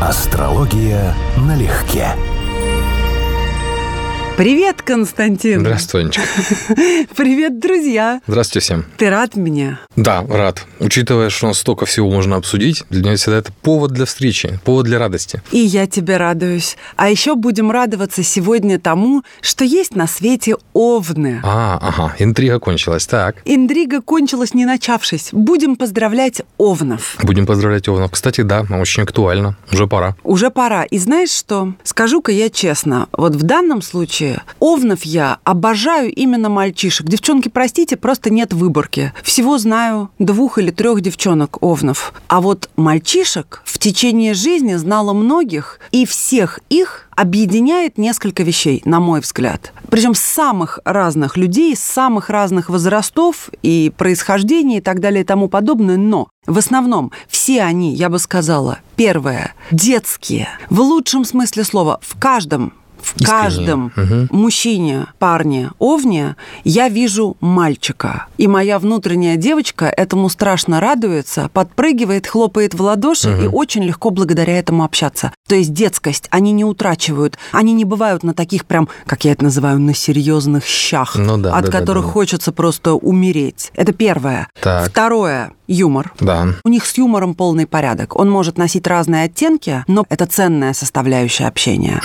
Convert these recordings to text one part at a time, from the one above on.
Астрология налегке. Привет, Константин. Здравствуй, Анечка. Привет, друзья. Здравствуйте всем. Ты рад меня? Да, рад. Учитывая, что у нас столько всего можно обсудить, для меня всегда это повод для встречи, повод для радости. И я тебе радуюсь. А еще будем радоваться сегодня тому, что есть на свете овны. А, ага, интрига кончилась. Так. Интрига кончилась не начавшись. Будем поздравлять овнов. Будем поздравлять Овнов. Кстати, да, очень актуально. Уже пора. Уже пора. И знаешь что? Скажу-ка я честно, вот в данном случае овнов я обожаю именно мальчишек. Девчонки, простите, просто нет выборки. Всего знаю двух или трех девчонок овнов. А вот мальчишек в течение жизни знала многих, и всех их объединяет несколько вещей, на мой взгляд. Причем самых разных людей, самых разных возрастов и происхождения и так далее и тому подобное. Но в основном все они, я бы сказала, первое, детские. В лучшем смысле слова, в каждом в Искренне. каждом Мгм. мужчине, парне, овне я вижу мальчика. И моя внутренняя девочка этому страшно радуется, подпрыгивает, хлопает в ладоши и очень легко благодаря этому общаться. То есть детскость они не утрачивают. Они не бывают на таких прям, как я это называю, на серьезных щах, Ну да, от да, да, которых да. хочется просто умереть. Это первое. Так. Второе юмор. Да. У них с юмором полный порядок. Он может носить разные оттенки, но это ценная составляющая общения.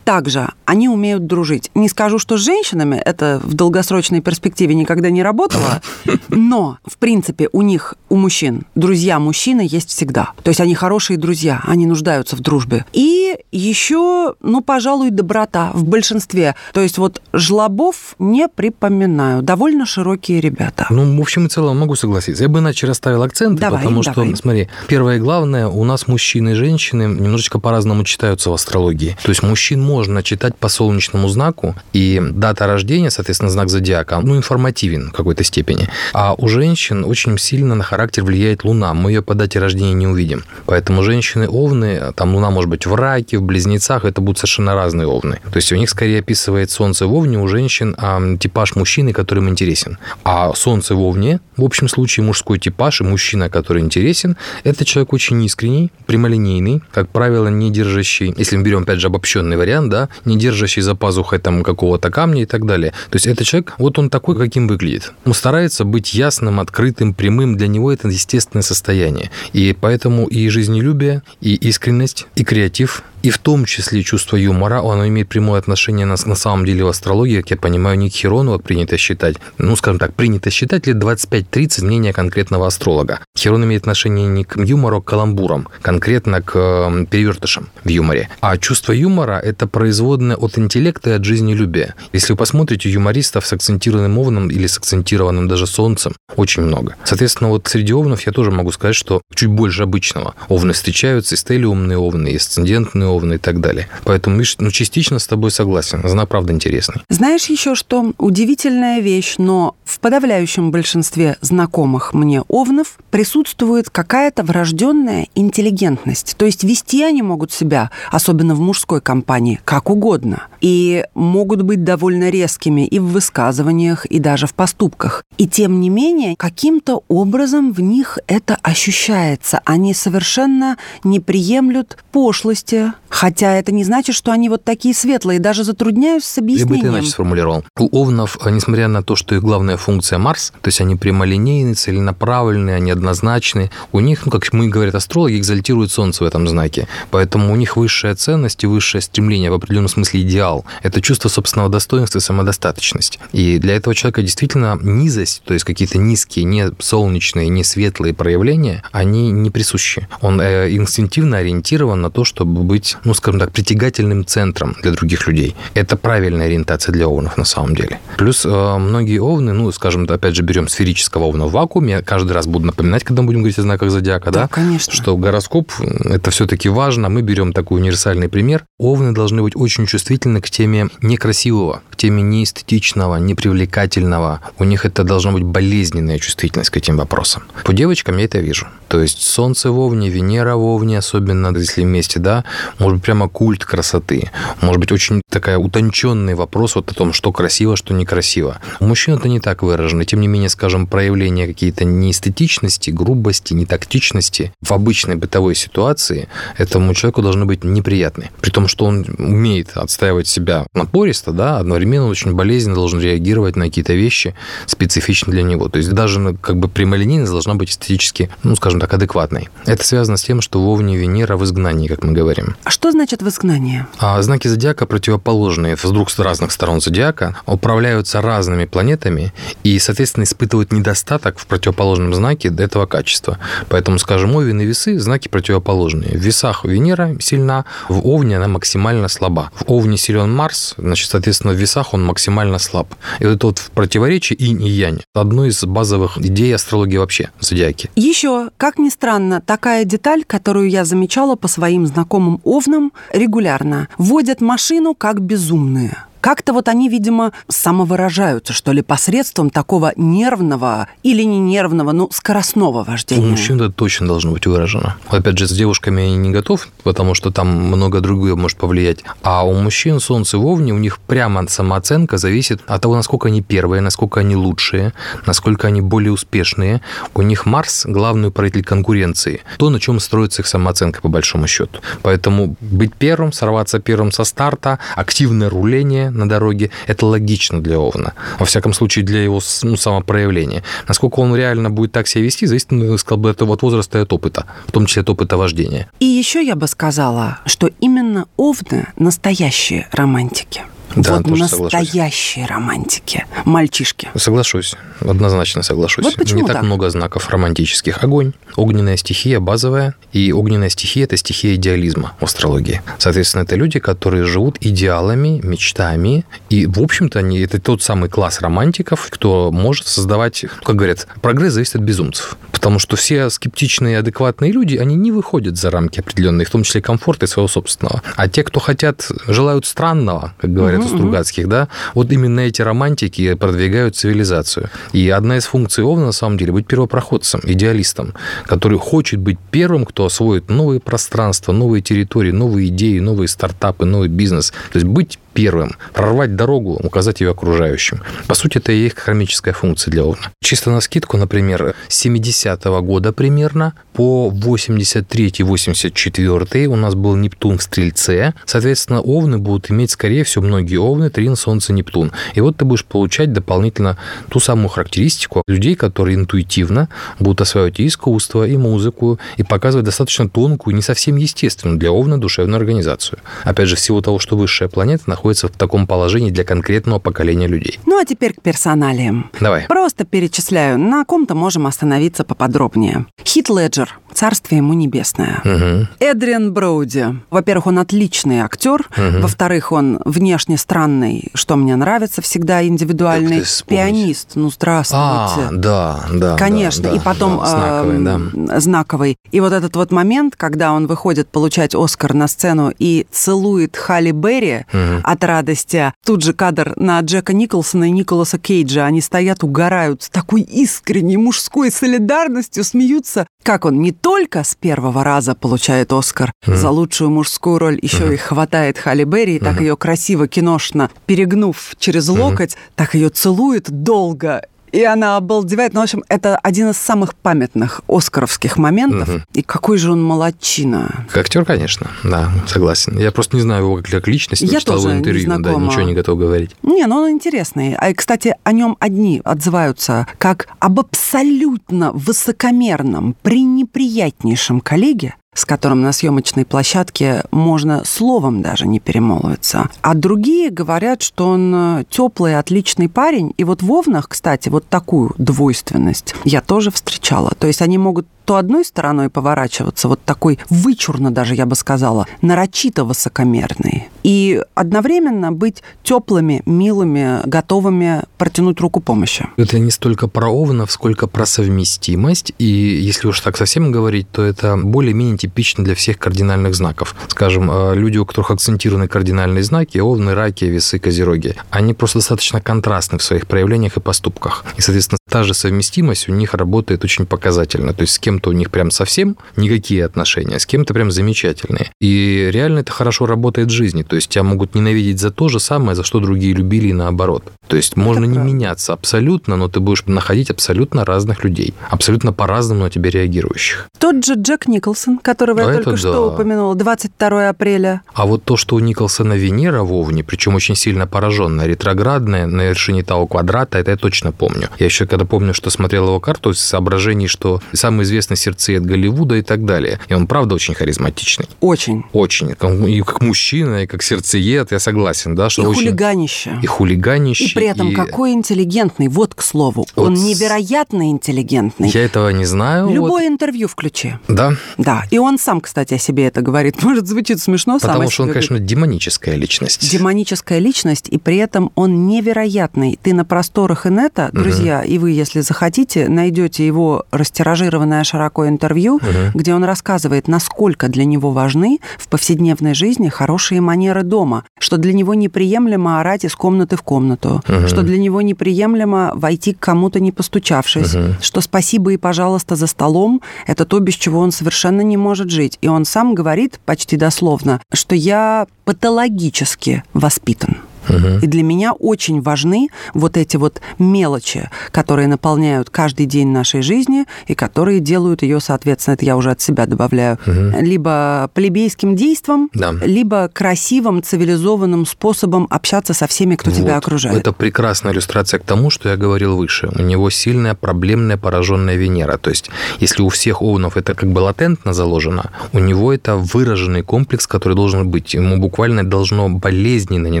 Также они умеют дружить. Не скажу, что с женщинами это в долгосрочной перспективе никогда не работало, но, в принципе, у них, у мужчин, друзья мужчины есть всегда. То есть они хорошие друзья, они нуждаются в дружбе. И еще, ну, пожалуй, доброта в большинстве. То есть вот жлобов не припоминаю. Довольно широкие ребята. Ну, в общем и целом, могу согласиться. Я бы иначе расставил акценты, Давай, потому давай. что, смотри, первое и главное, у нас мужчины и женщины немножечко по-разному читаются в астрологии. То есть мужчин можно читать по солнечному знаку, и дата рождения, соответственно, знак зодиака, ну, информативен в какой-то степени. А у женщин очень сильно на характер влияет Луна. Мы ее по дате рождения не увидим. Поэтому женщины овны, там Луна может быть в раке, в близнецах, это будут совершенно разные овны. То есть у них скорее описывает Солнце в овне, у женщин а, типаж мужчины, который им интересен. А Солнце в овне, в общем случае, мужской типаж и мужчина, который интересен, это человек очень искренний, прямолинейный, как правило, не держащий, если мы берем, опять же, обобщенный вариант, да, не держащий за пазухой там какого-то камня и так далее. То есть это человек, вот он такой, каким выглядит. Он старается быть ясным, открытым, прямым. Для него это естественное состояние. И поэтому и жизнелюбие, и искренность, и креатив, и в том числе чувство юмора, оно имеет прямое отношение на, на самом деле в астрологии, как я понимаю, не к Херону, как принято считать. Ну, скажем так, принято считать лет 25-30 мнения конкретного астролога. Херон имеет отношение не к юмору, а к каламбурам, конкретно к э, перевертышам в юморе. А чувство юмора – это производное от интеллекта и от жизнелюбия. Если вы посмотрите юмористов с акцентированным овном или с акцентированным даже солнцем, очень много. Соответственно, вот среди овнов я тоже могу сказать, что чуть больше обычного. Овны встречаются, и стелиумные овны, и асцендентные овны и так далее. Поэтому, видишь, ну, частично с тобой согласен. Знак, правда, интересный. Знаешь еще что? Удивительная вещь, но в подавляющем большинстве знакомых мне овнов присутствует какая-то врожденная интеллигентность. То есть вести они могут себя, особенно в мужской компании, как угодно. И могут быть довольно резкими и в высказываниях, и даже в поступках. И тем не менее, каким-то образом в них это ощущается. Они совершенно не приемлют пошлости, хотя это не значит, что они вот такие светлые. Даже затрудняюсь с Я бы это объяснением. иначе сформулировал. У овнов, э, несмотря на то, что их главная функция Марс, то есть они прямолинейные, целенаправленные, они однозначны, у них, ну, как мы говорят астрологи, экзальтирует Солнце в этом знаке. Поэтому у них высшая ценность и высшее стремление, в определенном смысле идеал, это чувство собственного достоинства и самодостаточность. И для этого человека действительно низость, то есть какие-то низкие, не солнечные, не светлые проявления, они не присущи. Он э, инстинктивно ориентирован на то, чтобы быть, ну, скажем так, притягательным центром для других людей. Это правильная ориентация для овнов на самом деле. Плюс э, многие овны, ну, скажем, опять же, берем сферического овна в вакууме, я каждый раз буду напоминать, когда мы будем говорить о знаках зодиака, да, Да, конечно. что гороскоп – это все-таки важно. Мы берем такой универсальный пример. Овны должны быть очень чувствительны к теме некрасивого, к теме неэстетичного, непривлекательного. У них это должна быть болезненная чувствительность к этим вопросам. По девочкам я это вижу. То есть Солнце в Овне, Венера в Овне, особенно если вместе, да, может быть, прямо культ красоты, может быть, очень такая утонченный вопрос вот о том, что красиво, что некрасиво. У мужчин это не так выражено. Тем не менее, скажем, проявление какие-то неэстетичности, грубости, нетактичности в обычной бытовой ситуации этому человеку должны быть неприятны. При том, что он умеет отстаивать себя напористо, да, одновременно очень болезненно должен реагировать на какие-то вещи специфичные для него. То есть даже ну, как бы прямолинейность должна быть эстетически, ну, скажем так, адекватной. Это связано с тем, что в Овне Венера в изгнании, как мы говорим. А что значит в изгнании? А знаки зодиака противоположные, вдруг с разных сторон зодиака, управляются разными планетами и, соответственно, испытывают недостаток в противоположном знаке этого качества. Поэтому, скажем, Овен и Весы – знаки противоположные. В Весах Венера сильна, в Овне она максимально слаба. В Овне силен Марс, значит, соответственно, в Весах он максимально слаб. И вот это вот в противоречии инь и янь. Одно из базовых идей астрологии вообще, зодиаки. Еще, как ни странно, такая деталь, которую я замечала по своим знакомым овнам регулярно. Водят машину как безумные. Как-то вот они, видимо, самовыражаются, что ли, посредством такого нервного или не нервного, ну, скоростного вождения. У мужчин это точно должно быть выражено. Опять же, с девушками я не готов, потому что там много другое может повлиять. А у мужчин Солнце в Овне, у них прямо самооценка зависит от того, насколько они первые, насколько они лучшие, насколько они более успешные. У них Марс – главный управитель конкуренции. То, на чем строится их самооценка, по большому счету. Поэтому быть первым, сорваться первым со старта, активное руление, на дороге, это логично для Овна. Во всяком случае, для его ну, самопроявления. Насколько он реально будет так себя вести, зависит, ну, сказал бы, от возраста и от опыта, в том числе от опыта вождения. И еще я бы сказала, что именно Овны настоящие романтики. Да, вот настоящие соглашусь. романтики, мальчишки. Соглашусь, однозначно соглашусь. Вот почему Не так, так много знаков романтических. Огонь, огненная стихия базовая, и огненная стихия – это стихия идеализма в астрологии. Соответственно, это люди, которые живут идеалами, мечтами, и, в общем-то, они это тот самый класс романтиков, кто может создавать, как говорят, прогресс зависит от безумцев. Потому что все скептичные и адекватные люди, они не выходят за рамки определенные, в том числе комфорта и своего собственного. А те, кто хотят, желают странного, как говорят угу, у Стругацких, да, вот именно эти романтики продвигают цивилизацию. И одна из функций Овна, на самом деле, быть первопроходцем, идеалистом, который хочет быть первым, кто освоит новые пространства, новые территории, новые идеи, новые стартапы, новый бизнес. То есть быть первым, прорвать дорогу, указать ее окружающим. По сути, это и их хромическая функция для Овна. Чисто на скидку, например, с 70-го года примерно по 83-84 у нас был Нептун в Стрельце. Соответственно, Овны будут иметь, скорее всего, многие Овны, Трин, Солнце, Нептун. И вот ты будешь получать дополнительно ту самую характеристику людей, которые интуитивно будут осваивать и искусство, и музыку, и показывать достаточно тонкую, не совсем естественную для Овна душевную организацию. Опять же, всего того, что высшая планета находится находится в таком положении для конкретного поколения людей. Ну а теперь к персоналиям. Давай. Просто перечисляю, на ком-то можем остановиться поподробнее. Хит Леджер, царствие ему небесное. Угу. Эдриан Броуди. Во-первых, он отличный актер. Угу. Во-вторых, он внешне странный, что мне нравится всегда, индивидуальный. Пианист. Ну, здравствуйте. А, да, да. Конечно. Да, и потом да, знаковый, э, да. знаковый. И вот этот вот момент, когда он выходит получать Оскар на сцену и целует Халли Берри, угу от радости. Тут же кадр на Джека Николсона и Николаса Кейджа. Они стоят, угорают с такой искренней мужской солидарностью, смеются. Как он не только с первого раза получает Оскар mm за лучшую мужскую роль, еще mm и хватает Халли Берри, и так ее красиво, киношно, перегнув через локоть, так ее целует долго и она обалдевает. Ну, в общем, это один из самых памятных оскаровских моментов. Угу. И какой же он молодчина. Как актер, конечно, да, согласен. Я просто не знаю его как личность, Я читал тоже его интервью, не да, ничего не готов говорить. Не, ну он интересный. А, кстати, о нем одни отзываются как об абсолютно высокомерном, пренеприятнейшем коллеге, с которым на съемочной площадке можно словом даже не перемолвиться. А другие говорят, что он э, теплый, отличный парень. И вот в Овнах, кстати, вот такую двойственность я тоже встречала. То есть они могут то одной стороной поворачиваться, вот такой вычурно даже, я бы сказала, нарочито высокомерный. И одновременно быть теплыми, милыми, готовыми протянуть руку помощи. Это не столько про овнов, сколько про совместимость. И если уж так совсем говорить, то это более-менее типично для всех кардинальных знаков. Скажем, э, люди, у которых акцентированы кардинальные знаки, овны, раки, весы, козероги, они просто достаточно контрастны в своих проявлениях и поступках. И, соответственно, та же совместимость у них работает очень показательно. То есть с кем-то у них прям совсем никакие отношения, с кем-то прям замечательные. И реально это хорошо работает в жизни. То есть тебя могут ненавидеть за то же самое, за что другие любили и наоборот. То есть можно это не правда. меняться абсолютно, но ты будешь находить абсолютно разных людей, абсолютно по-разному на тебя реагирующих. Тот же Джек Николсон, которого я а только что упомянула, 22 апреля. А вот то, что у Николсона Венера в Овне, причем очень сильно пораженная, ретроградная, на вершине Тау квадрата, это я точно помню. Я еще когда помню, что смотрел его карту, соображений, что самый известный сердцеед Голливуда и так далее. И он, правда, очень харизматичный. Очень. Очень. И как мужчина, и как сердцеед, я согласен, да, что и очень... хулиганище. И хулиганище. И при этом и... какой интеллигентный, вот к слову. Вот он невероятно интеллигентный. Я этого не знаю. Любое вот... интервью включи. Да? Да. И он сам, кстати, о себе это говорит. Может, звучит смешно, Потому что он, говорит. конечно, демоническая личность. Демоническая личность, и при этом он невероятный. Ты на просторах инета, друзья, угу. и вы, если захотите, найдете его растиражированное широко интервью, угу. где он рассказывает, насколько для него важны в повседневной жизни хорошие манеры дома, что для него неприемлемо орать из комнаты в комнату, угу. что для него неприемлемо войти к кому-то не постучавшись, угу. что спасибо и пожалуйста за столом – это то, без чего он совершенно не может жить. И он сам говорит почти дословно, что я патологически воспитан. Угу. И для меня очень важны вот эти вот мелочи, которые наполняют каждый день нашей жизни и которые делают ее, соответственно, это я уже от себя добавляю, угу. либо плебейским действом, да. либо красивым, цивилизованным способом общаться со всеми, кто вот. тебя окружает. Это прекрасная иллюстрация к тому, что я говорил выше. У него сильная проблемная пораженная Венера. То есть, если у всех овнов это как бы латентно заложено, у него это выраженный комплекс, который должен быть. Ему буквально должно болезненно не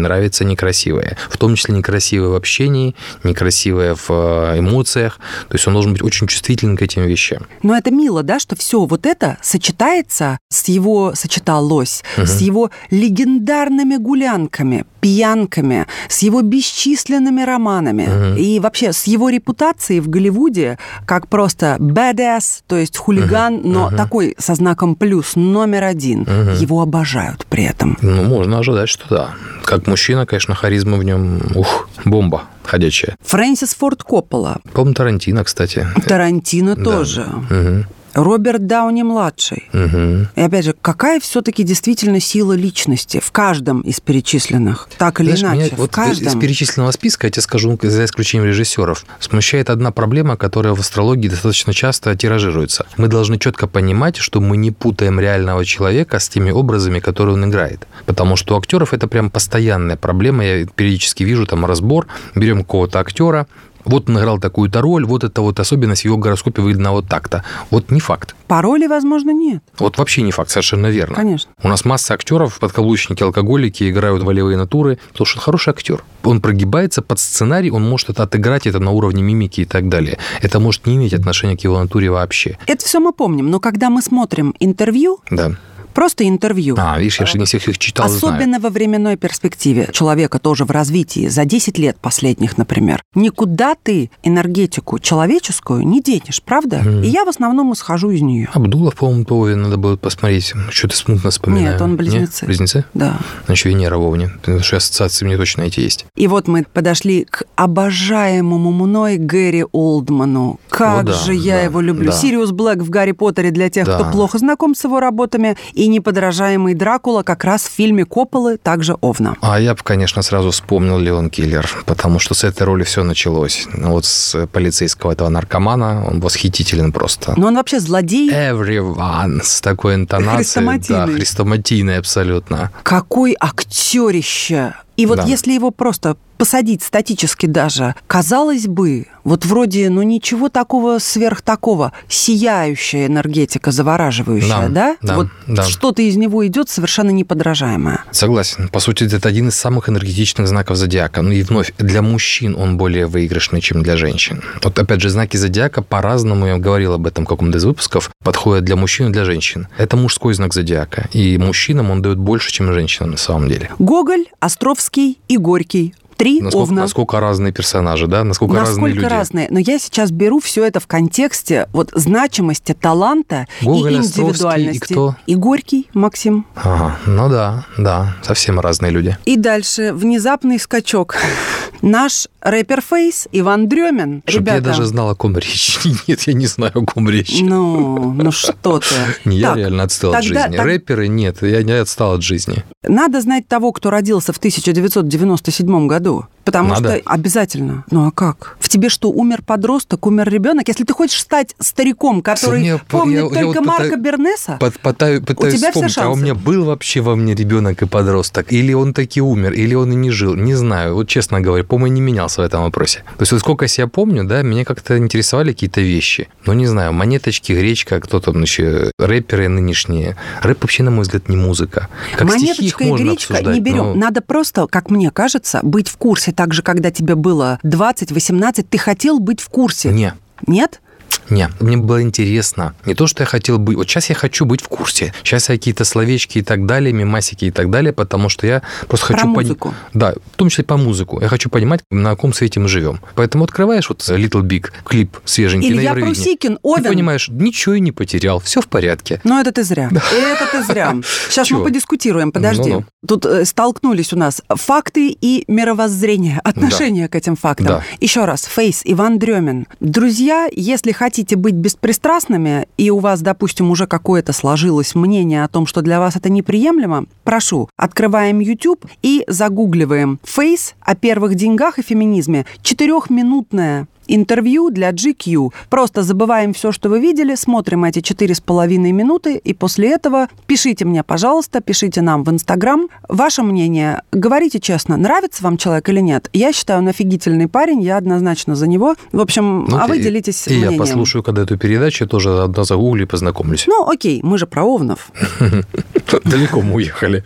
нравиться ни некрасивое. В том числе некрасивое в общении, некрасивое в э, эмоциях. То есть он должен быть очень чувствителен к этим вещам. Но это мило, да, что все вот это сочетается с его, сочеталось, угу. с его легендарными гулянками, пьянками, с его бесчисленными романами угу. и вообще с его репутацией в Голливуде как просто badass, то есть хулиган, угу. но угу. такой со знаком плюс номер один. Угу. Его обожают при этом. Ну, можно ожидать, что да. Как мужчина, конечно, харизма в нем, ух, бомба ходячая. Фрэнсис Форд Коппола. По-моему, Тарантино, кстати. Тарантино тоже. Да. Угу. Роберт Дауни-младший. Угу. И опять же, какая все-таки действительно сила личности в каждом из перечисленных? Так или Знаешь, иначе, меня, в вот каждом. Из перечисленного списка, я тебе скажу, за исключением режиссеров, смущает одна проблема, которая в астрологии достаточно часто тиражируется. Мы должны четко понимать, что мы не путаем реального человека с теми образами, которые он играет. Потому что у актеров это прям постоянная проблема. Я периодически вижу там разбор, берем какого-то актера, вот он играл такую-то роль, вот это вот особенность в его гороскопе выглядела вот так-то. Вот не факт. По роли, возможно, нет. Вот вообще не факт, совершенно верно. Конечно. У нас масса актеров, подкаблучники, алкоголики, играют волевые натуры, потому что он хороший актер. Он прогибается под сценарий, он может это отыграть, это на уровне мимики и так далее. Это может не иметь отношения к его натуре вообще. Это все мы помним, но когда мы смотрим интервью, да Просто интервью. А, видишь, я же не всех их читал, Особенно знаю. во временной перспективе. Человека тоже в развитии, за 10 лет последних, например. Никуда ты энергетику человеческую не денешь, правда? Mm. И я в основном исхожу из нее. Абдулов, по-моему, по надо будет посмотреть. Что-то смутно вспоминаю. Нет, он близнецы. Нет? Близнецы? Да. Значит, Венера вовне. Потому что ассоциации мне точно эти есть. И вот мы подошли к обожаемому мной Гэри Олдману. Как О, да, же я да, его люблю. Да. Сириус Блэк в Гарри Поттере для тех, да. кто плохо знаком с его работами. И неподражаемый Дракула как раз в фильме Копполы, также Овна. А я бы, конечно, сразу вспомнил Леон Киллер, потому что с этой роли все началось. Ну, вот с полицейского этого наркомана он восхитителен просто. Но он вообще злодей. Everyone с такой интонацией. Да, хрестоматийный абсолютно. Какой актерище! И вот да. если его просто посадить статически даже, казалось бы, вот вроде, ну ничего такого сверх такого, сияющая энергетика, завораживающая, да? да? вот да. что-то из него идет совершенно неподражаемое. Согласен. По сути, это один из самых энергетичных знаков зодиака. Ну и вновь, для мужчин он более выигрышный, чем для женщин. Вот опять же, знаки зодиака по-разному, я говорил об этом в каком-то из выпусков, подходят для мужчин и для женщин. Это мужской знак зодиака. И мужчинам он дает больше, чем женщинам на самом деле. Гоголь, Островский и Горький Три насколько, овна. Насколько разные персонажи, да? Насколько, Насколько разные люди. разные. Но я сейчас беру все это в контексте вот значимости таланта Гоголь, и индивидуальности. и кто? И Горький, Максим. Ага, ну да, да, совсем разные люди. И дальше внезапный скачок. Наш рэпер Фейс Иван Дремин. Чтоб Ребята, я даже знал, о ком речь. Нет, я не знаю, о ком речь. ну, ну что ты. Не, я реально отстал от жизни. Рэперы нет, я не отстал от жизни. Надо знать того, кто родился в 1997 году. trabalhador. Потому Надо. что обязательно. Ну а как? В тебе что, умер подросток, умер ребенок? Если ты хочешь стать стариком, который Мне- помнит я- я только вот Марка пытаюсь- Бернеса, Под- пытаю- пытаюсь тебя все вспомнить, а у шансы. меня был вообще во мне ребенок и подросток? Или он таки умер, или он и не жил? Не знаю. Вот честно говоря, по-моему, не менялся в этом вопросе. То есть вот сколько я себя помню, да, меня как-то интересовали какие-то вещи. Ну, не знаю, монеточки, гречка, кто там еще, рэперы нынешние. Рэп вообще, на мой взгляд, не музыка. Как монеточка и гречка обсуждать, не берем. но- Надо просто, как мне кажется, быть в курсе. Так же, когда тебе было 20-18, ты хотел быть в курсе. Не, Нет? Не, мне было интересно. Не то, что я хотел быть... Вот сейчас я хочу быть в курсе. Сейчас я какие-то словечки и так далее, мемасики и так далее, потому что я просто Про хочу... пон- музыку. Да, в том числе по музыку. Я хочу понимать, на каком свете мы живем. Поэтому открываешь вот Little Big клип свеженький на Илья Евровидении. Прусикин, Ты Овен. понимаешь, ничего и не потерял, все в порядке. Но это ты зря. Это ты зря. Сейчас мы подискутируем, подожди. Тут э, столкнулись у нас факты и мировоззрение, отношение к этим фактам. Еще раз, Фейс, Иван Дремин. Друзья, если хотите быть беспристрастными, и у вас, допустим, уже какое-то сложилось мнение о том, что для вас это неприемлемо, прошу, открываем YouTube и загугливаем Фейс о первых деньгах и феминизме. Четырехминутное интервью для GQ. Просто забываем все, что вы видели, смотрим эти четыре с половиной минуты, и после этого пишите мне, пожалуйста, пишите нам в Инстаграм. Ваше мнение, говорите честно, нравится вам человек или нет? Я считаю, он офигительный парень, я однозначно за него. В общем, Ну, а вы и- делитесь И мнением. я послушаю, когда эту передачу, тоже одна загуглю и познакомлюсь. Ну, окей, мы же про овнов. Далеко мы уехали.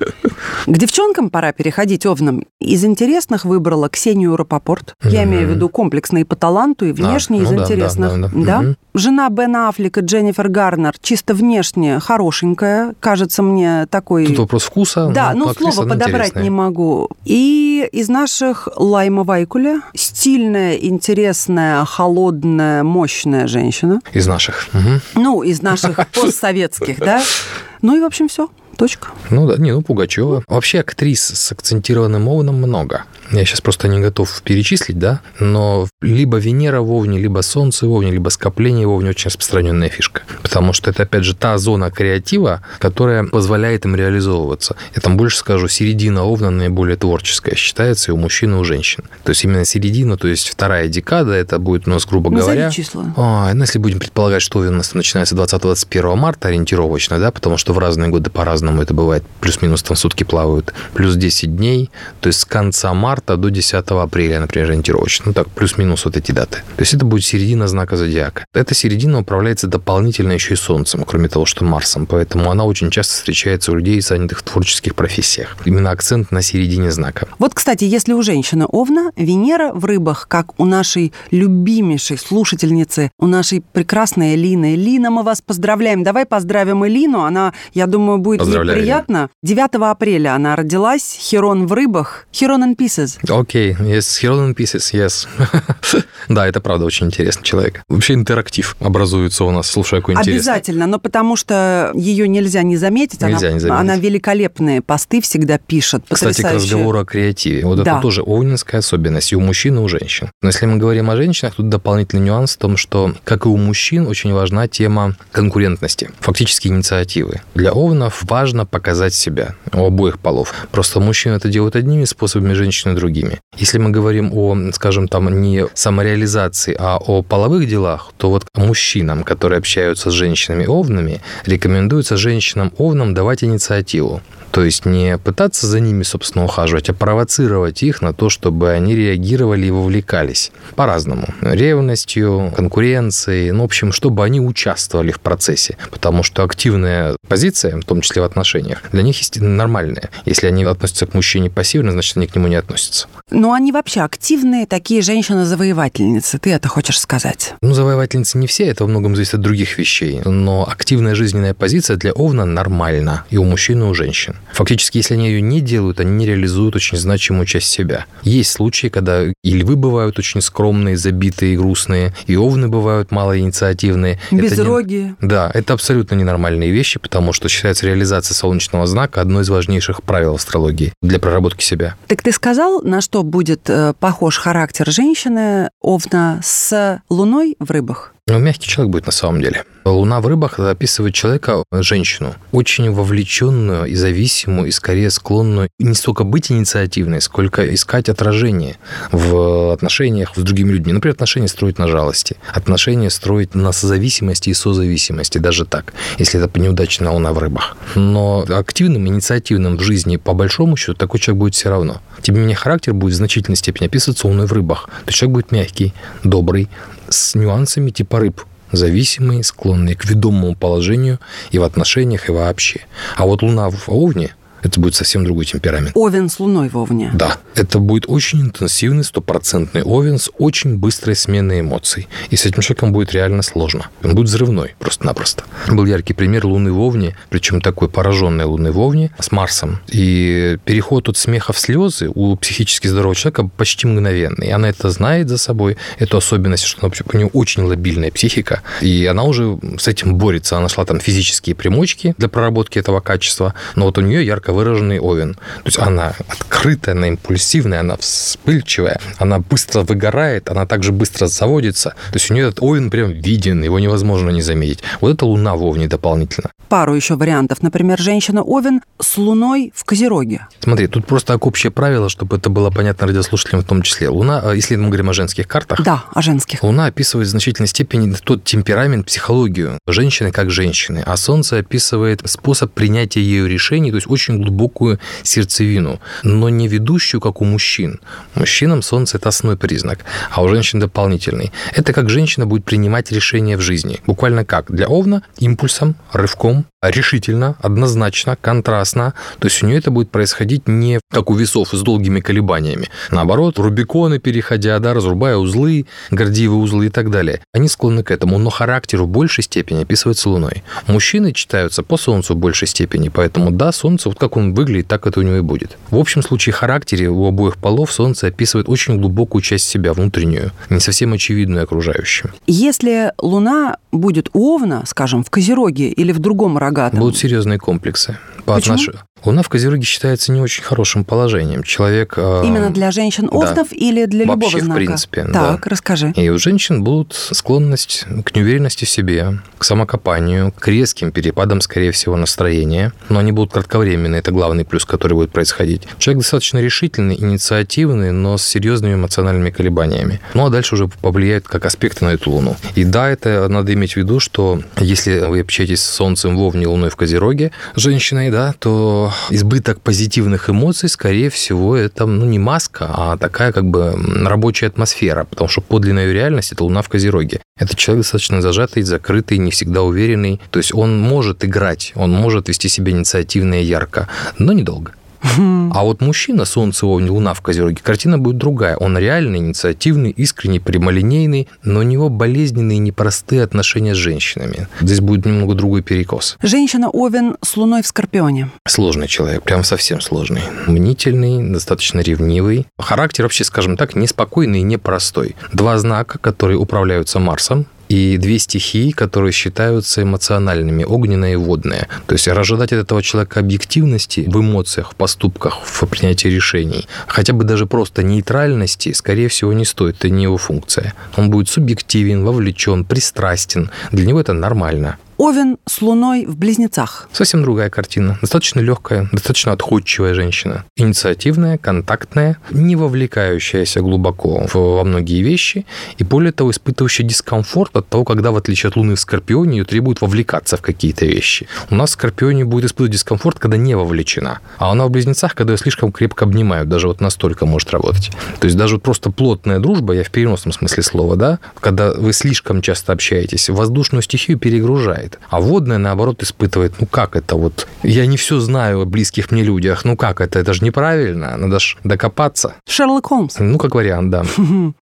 К девчонкам пора переходить овнам. Из интересных выбрала Ксению Рапопорт. Я имею в виду комплексные по таланту и внешне А, из ну да, да, интересных. да, да. Мгм. Жена Бена Аффлека Дженнифер Гарнер чисто внешне хорошенькая. Кажется мне такой... Тут вопрос вкуса. Да, но ну актриса, слово она подобрать интересная. не могу. И из наших Лайма Вайкуля стильная, интересная, холодная, мощная женщина. Из наших. Мгм. Ну, из наших постсоветских, да. Ну и, в общем, все. Точка. Ну да, не, ну Пугачева. Вообще актрис с акцентированным овном много. Я сейчас просто не готов перечислить, да, но либо Венера в Овне, либо Солнце в Овне, либо скопление в Овне очень распространенная фишка. Потому что это, опять же, та зона креатива, которая позволяет им реализовываться. Я там больше скажу, середина Овна наиболее творческая считается и у мужчин, и у женщин. То есть именно середина, то есть вторая декада, это будет у нас, грубо Назови говоря... числа. Ой, ну, если будем предполагать, что у нас начинается 20-21 марта ориентировочно, да, потому что в разные годы по-разному это бывает, плюс-минус там сутки плавают, плюс 10 дней, то есть с конца марта до 10 апреля, например, ориентировочно. Ну так, плюс-минус вот эти даты. То есть это будет середина знака зодиака. Эта середина управляется дополнительно еще и Солнцем, кроме того, что Марсом, поэтому она очень часто встречается у людей, занятых в творческих профессиях. Именно акцент на середине знака. Вот, кстати, если у женщины Овна, Венера в рыбах, как у нашей любимейшей слушательницы, у нашей прекрасной Элины. Лина, мы вас поздравляем. Давай поздравим Элину. Она, я думаю, будет Поздравляю, приятно. 9 апреля она родилась. Херон в рыбах. Херон in pieces. Окей, yes, Hero in Pieces, yes. да, это правда очень интересный человек. Вообще интерактив образуется у нас, слушая какой интересный. Обязательно, но потому что ее нельзя не заметить. Нельзя она, не заметить. она великолепные посты всегда пишет. Кстати, к разговору о креативе. Вот Да. это тоже овнинская особенность и у мужчин, и у женщин. Но если мы говорим о женщинах, тут дополнительный нюанс в том, что, как и у мужчин, очень важна тема конкурентности, фактически инициативы. Для овнов важно показать себя у обоих полов. Просто мужчины это делают одними способами, женщины другими. Если мы говорим о, скажем, там не самореализации, а о половых делах, то вот мужчинам, которые общаются с женщинами-овнами, рекомендуется женщинам-овнам давать инициативу. То есть не пытаться за ними, собственно, ухаживать, а провоцировать их на то, чтобы они реагировали и вовлекались. По-разному. Ревностью, конкуренцией, ну, в общем, чтобы они участвовали в процессе. Потому что активная позиция, в том числе в отношениях, для них есть нормальная. Если они относятся к мужчине пассивно, значит, они к нему не относятся. Но они вообще активные, такие женщины-завоевательницы. Ты это хочешь сказать? Ну, завоевательницы не все, это во многом зависит от других вещей. Но активная жизненная позиция для Овна нормальна и у мужчин, и у женщин. Фактически, если они ее не делают, они не реализуют очень значимую часть себя. Есть случаи, когда и львы бывают очень скромные, забитые, грустные, и овны бывают малоинициативные. Безрогие. Не... Да, это абсолютно ненормальные вещи, потому что считается реализация солнечного знака одной из важнейших правил астрологии для проработки себя. Так ты сказал, на что будет э, похож характер женщины овна с луной в рыбах? Ну, мягкий человек будет на самом деле. Луна в рыбах описывает человека, женщину, очень вовлеченную и зависимую, и скорее склонную не столько быть инициативной, сколько искать отражение в отношениях с другими людьми. Например, отношения строить на жалости, отношения строить на созависимости и созависимости, даже так, если это неудачная Луна в рыбах. Но активным, инициативным в жизни, по большому счету, такой человек будет все равно. Тем не менее, характер будет в значительной степени описываться Луной в рыбах. То есть человек будет мягкий, добрый, с нюансами типа рыб зависимые, склонные к ведомому положению и в отношениях, и вообще. А вот Луна в Овне это будет совсем другой темперамент. Овен с луной в Овне. Да. Это будет очень интенсивный, стопроцентный овен с очень быстрой сменой эмоций. И с этим человеком будет реально сложно. Он будет взрывной просто-напросто. Был яркий пример Луны в Овне, причем такой пораженной Луны в Овне с Марсом. И переход от смеха в слезы у психически здорового человека почти мгновенный. И она это знает за собой, эту особенность, что она, у нее очень лобильная психика. И она уже с этим борется. Она нашла там физические примочки для проработки этого качества, но вот у нее ярко ярко выраженный овен. То есть она открытая, она импульсивная, она вспыльчивая, она быстро выгорает, она также быстро заводится. То есть у нее этот овен прям виден, его невозможно не заметить. Вот это луна в овне дополнительно. Пару еще вариантов. Например, женщина-овен с луной в Козероге. Смотри, тут просто общее правило, чтобы это было понятно радиослушателям в том числе. Луна, э, если мы говорим о женских картах... Да, о женских. Луна описывает в значительной степени тот темперамент, психологию женщины как женщины, а Солнце описывает способ принятия ее решений, то есть очень глубокую сердцевину, но не ведущую, как у мужчин. Мужчинам Солнце – это основной признак, а у женщин дополнительный. Это как женщина будет принимать решения в жизни. Буквально как? Для Овна – импульсом, рывком, решительно, однозначно, контрастно. То есть у нее это будет происходить не как у весов с долгими колебаниями. Наоборот, рубиконы переходя, да, разрубая узлы, гордивые узлы и так далее. Они склонны к этому, но характер в большей степени описывается Луной. Мужчины читаются по Солнцу в большей степени, поэтому да, Солнце, вот как он выглядит, так это у него и будет. В общем случае характере у обоих полов Солнце описывает очень глубокую часть себя, внутреннюю, не совсем очевидную окружающим. Если Луна будет у Овна, скажем, в Козероге или в другом рогатом... Будут серьезные комплексы. По отношению Луна в Козероге считается не очень хорошим положением. Человек... Э, Именно для женщин-овнов да. или для Вообще, любого знака? в принципе, Так, да. расскажи. И у женщин будут склонность к неуверенности в себе, к самокопанию, к резким перепадам, скорее всего, настроения. Но они будут кратковременные, это главный плюс, который будет происходить. Человек достаточно решительный, инициативный, но с серьезными эмоциональными колебаниями. Ну, а дальше уже повлияет как аспекты на эту Луну. И да, это надо иметь в виду, что если вы общаетесь с Солнцем в Овне, Луной в Козероге, женщиной, да, то избыток позитивных эмоций, скорее всего, это ну, не маска, а такая как бы рабочая атмосфера, потому что подлинная реальность – это Луна в Козероге. Это человек достаточно зажатый, закрытый, не всегда уверенный. То есть он может играть, он может вести себя инициативно и ярко, но недолго. А вот мужчина, Солнце, Овен, Луна в Козероге, картина будет другая. Он реальный, инициативный, искренний, прямолинейный, но у него болезненные и непростые отношения с женщинами. Здесь будет немного другой перекос. Женщина Овен с Луной в Скорпионе. Сложный человек, прям совсем сложный. Мнительный, достаточно ревнивый. Характер вообще, скажем так, неспокойный и непростой. Два знака, которые управляются Марсом, и две стихии, которые считаются эмоциональными, огненная и водная. То есть ожидать от этого человека объективности в эмоциях, в поступках, в принятии решений, хотя бы даже просто нейтральности, скорее всего, не стоит, это не его функция. Он будет субъективен, вовлечен, пристрастен. Для него это нормально. Овен с Луной в Близнецах. Совсем другая картина. Достаточно легкая, достаточно отходчивая женщина. Инициативная, контактная, не вовлекающаяся глубоко во многие вещи и, более того, испытывающая дискомфорт от того, когда, в отличие от Луны в Скорпионе, ее требует вовлекаться в какие-то вещи. У нас в Скорпионе будет испытывать дискомфорт, когда не вовлечена. А она в Близнецах, когда ее слишком крепко обнимают, даже вот настолько может работать. То есть даже вот просто плотная дружба, я в переносном смысле слова, да, когда вы слишком часто общаетесь, воздушную стихию перегружает испытывает. А водная, наоборот, испытывает, ну как это вот, я не все знаю о близких мне людях, ну как это, это же неправильно, надо же докопаться. Шерлок Холмс. Ну, как вариант, да.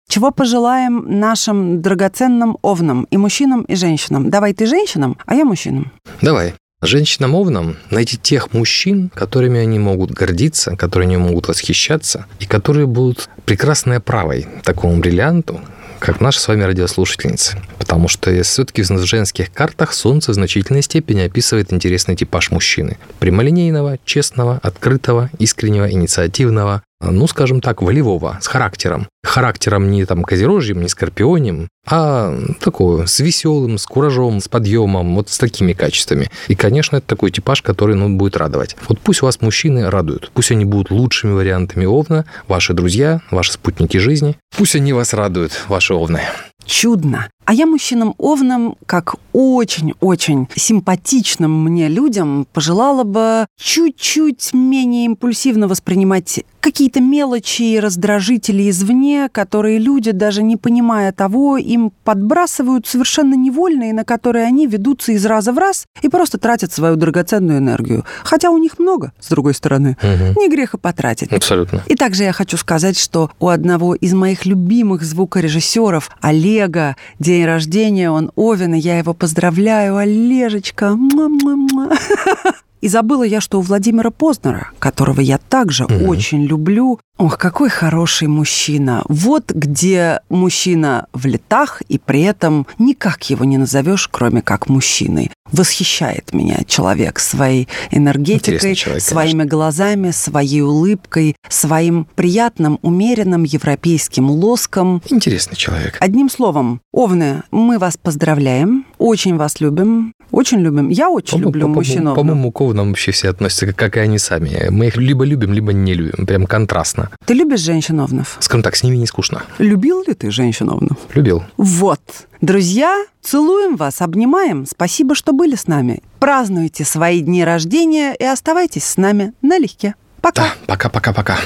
Чего пожелаем нашим драгоценным овнам и мужчинам, и женщинам? Давай ты женщинам, а я мужчинам. Давай. Женщинам овнам найти тех мужчин, которыми они могут гордиться, которыми они могут восхищаться, и которые будут прекрасной правой такому бриллианту, как наша с вами радиослушательницы. Потому что все-таки в женских картах Солнце в значительной степени описывает интересный типаж мужчины. Прямолинейного, честного, открытого, искреннего, инициативного, ну, скажем так, волевого, с характером. Характером не там козерожьим, не скорпионем, а такого, с веселым, с куражом, с подъемом, вот с такими качествами. И, конечно, это такой типаж, который ну, будет радовать. Вот пусть вас мужчины радуют. Пусть они будут лучшими вариантами овна, ваши друзья, ваши спутники жизни. Пусть они вас радуют, ваши овны чудно. А я мужчинам-овнам, как очень-очень симпатичным мне людям, пожелала бы чуть-чуть менее импульсивно воспринимать какие-то мелочи и раздражители извне, которые люди, даже не понимая того, им подбрасывают совершенно невольно, и на которые они ведутся из раза в раз и просто тратят свою драгоценную энергию. Хотя у них много, с другой стороны. Угу. Не греха потратить. Абсолютно. И также я хочу сказать, что у одного из моих любимых звукорежиссеров, Олега, день рождения, он Овен, и я его поздравляю, Олежечка. Муа-муа-муа. И забыла я, что у Владимира Познера, которого я также угу. очень люблю, ох, какой хороший мужчина. Вот где мужчина в летах, и при этом никак его не назовешь, кроме как мужчиной. Восхищает меня человек своей энергетикой, человек, своими глазами, своей улыбкой, своим приятным, умеренным европейским лоском. Интересный человек. Одним словом, Овны, мы вас поздравляем, очень вас любим, очень любим. Я очень по люблю по мужчин По-моему, к Овнам вообще все относятся, как и они сами. Мы их либо любим, либо не любим. Прям контрастно. Ты любишь женщин-овнов? Скажем так, с ними не скучно. Любил ли ты женщин-овнов? Любил. Вот. Друзья, целуем вас, обнимаем. Спасибо, что были с нами. Празднуйте свои дни рождения и оставайтесь с нами налегке. Пока. Да, пока-пока-пока.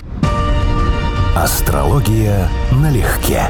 Астрология налегке.